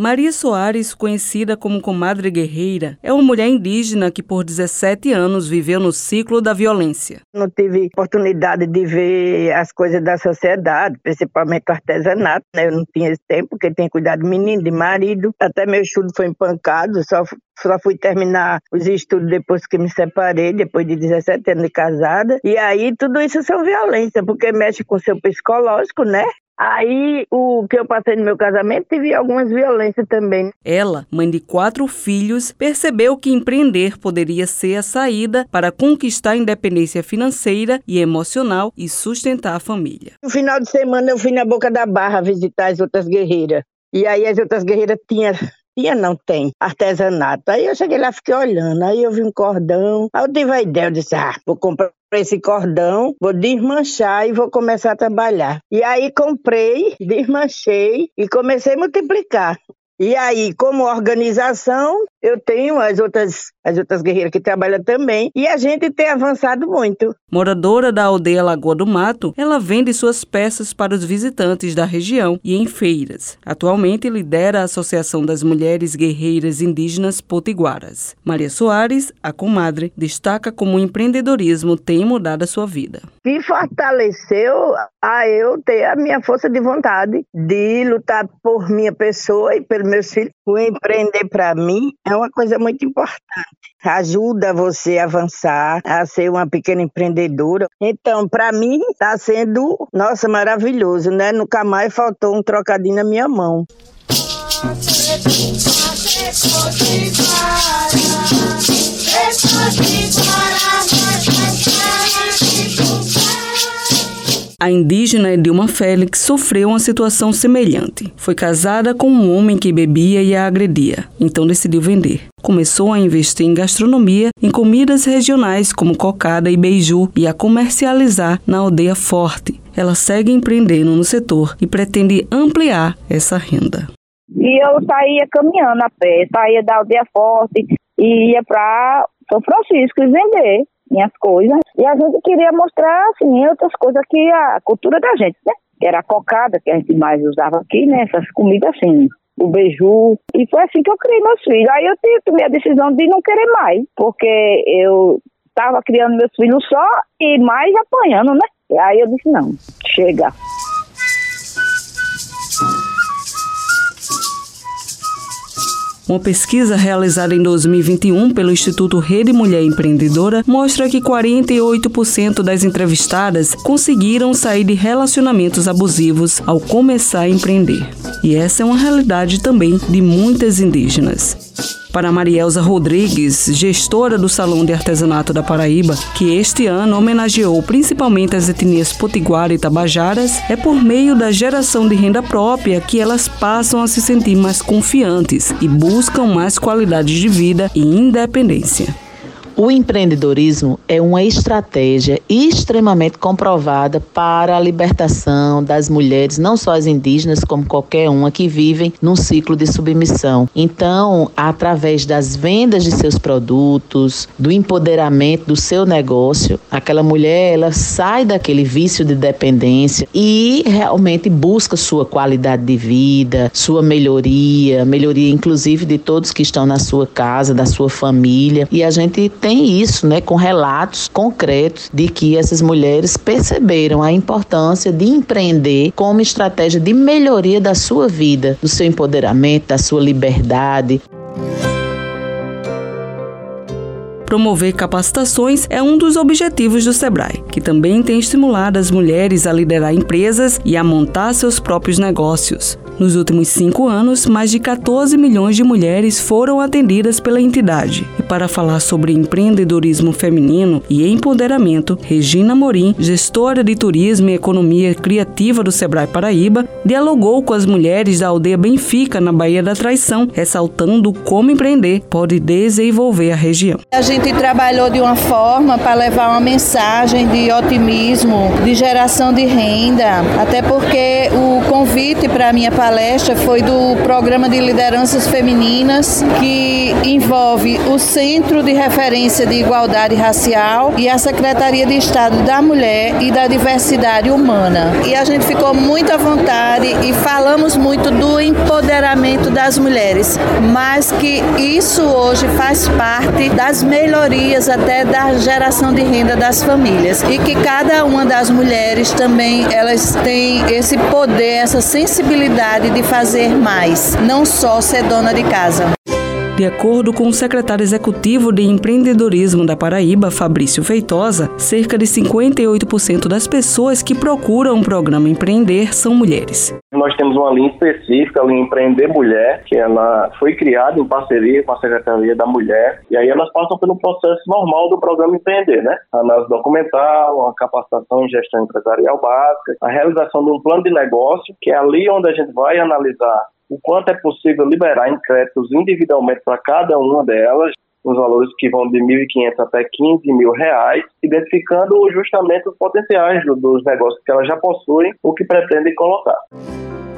Maria Soares, conhecida como Comadre Guerreira, é uma mulher indígena que por 17 anos viveu no ciclo da violência. Não tive oportunidade de ver as coisas da sociedade, principalmente o artesanato, né? Eu não tinha esse tempo, porque tinha cuidado de menino, de marido. Até meu estudo foi empancado, só só fui terminar os estudos depois que me separei, depois de 17 anos de casada. E aí tudo isso são violência, porque mexe com o seu psicológico, né? Aí, o que eu passei no meu casamento, tive algumas violências também. Ela, mãe de quatro filhos, percebeu que empreender poderia ser a saída para conquistar a independência financeira e emocional e sustentar a família. No final de semana, eu fui na Boca da Barra visitar as outras guerreiras. E aí, as outras guerreiras tinham tinha, não tem, artesanato. Aí eu cheguei lá, fiquei olhando, aí eu vi um cordão, aí eu tive a ideia, eu disse, ah, vou comprar esse cordão, vou desmanchar e vou começar a trabalhar. E aí comprei, desmanchei e comecei a multiplicar. E aí, como organização, eu tenho as outras, as outras guerreiras que trabalham também, e a gente tem avançado muito. Moradora da aldeia Lagoa do Mato, ela vende suas peças para os visitantes da região e em feiras. Atualmente lidera a Associação das Mulheres Guerreiras Indígenas Potiguaras. Maria Soares, a comadre, destaca como o empreendedorismo tem mudado a sua vida. Que fortaleceu a eu ter a minha força de vontade de lutar por minha pessoa e pelo meus filhos. O empreender para mim é uma coisa muito importante. Ajuda você a avançar, a ser uma pequena empreendedora. Então, para mim, está sendo, nossa, maravilhoso, né? Nunca mais faltou um trocadinho na minha mão. A indígena Edilma Félix sofreu uma situação semelhante. Foi casada com um homem que bebia e a agredia, então decidiu vender. Começou a investir em gastronomia, em comidas regionais como cocada e beiju e a comercializar na aldeia Forte. Ela segue empreendendo no setor e pretende ampliar essa renda. E eu saía caminhando a pé, saía da aldeia Forte e ia para São Francisco e vender minhas coisas. E a gente queria mostrar, assim, outras coisas que a cultura da gente, né? Que era a cocada, que a gente mais usava aqui, né? Essas comidas assim, o beiju. E foi assim que eu criei meus filhos. Aí eu tomei a decisão de não querer mais, porque eu estava criando meus filhos só e mais apanhando, né? Aí eu disse, não, chega. Uma pesquisa realizada em 2021 pelo Instituto Rede Mulher Empreendedora mostra que 48% das entrevistadas conseguiram sair de relacionamentos abusivos ao começar a empreender. E essa é uma realidade também de muitas indígenas para Marielza Rodrigues, gestora do Salão de Artesanato da Paraíba, que este ano homenageou principalmente as etnias potiguara e tabajaras, é por meio da geração de renda própria que elas passam a se sentir mais confiantes e buscam mais qualidade de vida e independência. O empreendedorismo é uma estratégia extremamente comprovada para a libertação das mulheres, não só as indígenas, como qualquer uma que vivem num ciclo de submissão. Então, através das vendas de seus produtos, do empoderamento do seu negócio, aquela mulher ela sai daquele vício de dependência e realmente busca sua qualidade de vida, sua melhoria, melhoria inclusive de todos que estão na sua casa, da sua família. E a gente tem tem isso, né, com relatos concretos de que essas mulheres perceberam a importância de empreender como estratégia de melhoria da sua vida, do seu empoderamento, da sua liberdade. Promover capacitações é um dos objetivos do Sebrae, que também tem estimulado as mulheres a liderar empresas e a montar seus próprios negócios. Nos últimos cinco anos, mais de 14 milhões de mulheres foram atendidas pela entidade. E para falar sobre empreendedorismo feminino e empoderamento, Regina Morim, gestora de turismo e economia criativa do Sebrae Paraíba, dialogou com as mulheres da aldeia Benfica, na Baía da Traição, ressaltando como empreender pode desenvolver a região. A gente trabalhou de uma forma para levar uma mensagem de otimismo, de geração de renda, até porque o convite para a minha palestra foi do Programa de Lideranças Femininas, que envolve o Centro de Referência de Igualdade Racial e a Secretaria de Estado da Mulher e da Diversidade Humana. E a gente ficou muito à vontade e falamos muito do empoderamento das mulheres, mas que isso hoje faz parte das melhorias até da geração de renda das famílias e que cada uma das mulheres também elas têm esse poder, essa sensibilidade de fazer mais, não só ser dona de casa. De acordo com o secretário executivo de empreendedorismo da Paraíba, Fabrício Feitosa, cerca de 58% das pessoas que procuram o programa Empreender são mulheres. Nós temos uma linha específica, a linha Empreender Mulher, que ela foi criada em parceria com a Secretaria da Mulher, e aí elas passam pelo processo normal do programa Empreender, né? Análise documental, a capacitação em gestão empresarial básica, a realização de um plano de negócio, que é ali onde a gente vai analisar o quanto é possível liberar em créditos individualmente para cada uma delas, os valores que vão de 1.500 até 15 mil reais, identificando justamente os potenciais dos negócios que elas já possuem, o que pretendem colocar.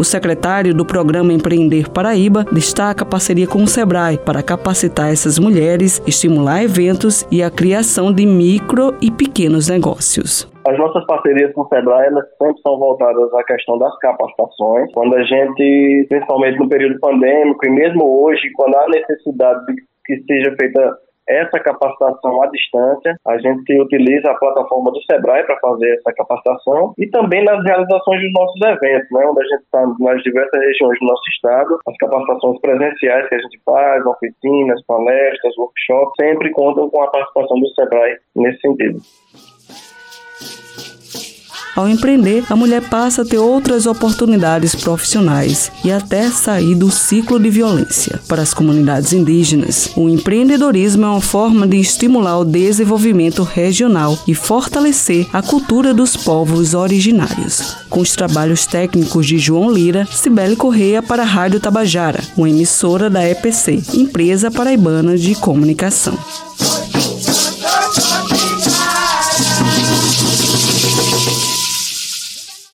O secretário do programa Empreender Paraíba destaca a parceria com o Sebrae para capacitar essas mulheres, estimular eventos e a criação de micro e pequenos negócios. As nossas parcerias com o Sebrae, elas sempre são voltadas à questão das capacitações. Quando a gente, principalmente no período pandêmico e mesmo hoje, quando há necessidade de que seja feita essa capacitação à distância. A gente utiliza a plataforma do Sebrae para fazer essa capacitação e também nas realizações dos nossos eventos, né, onde a gente está nas diversas regiões do nosso estado, as capacitações presenciais que a gente faz, oficinas, palestras, workshops, sempre contam com a participação do Sebrae nesse sentido. Ao empreender, a mulher passa a ter outras oportunidades profissionais e até sair do ciclo de violência. Para as comunidades indígenas, o empreendedorismo é uma forma de estimular o desenvolvimento regional e fortalecer a cultura dos povos originários. Com os trabalhos técnicos de João Lira, Cibele Correia para a Rádio Tabajara, uma emissora da EPC, Empresa Paraibana de Comunicação.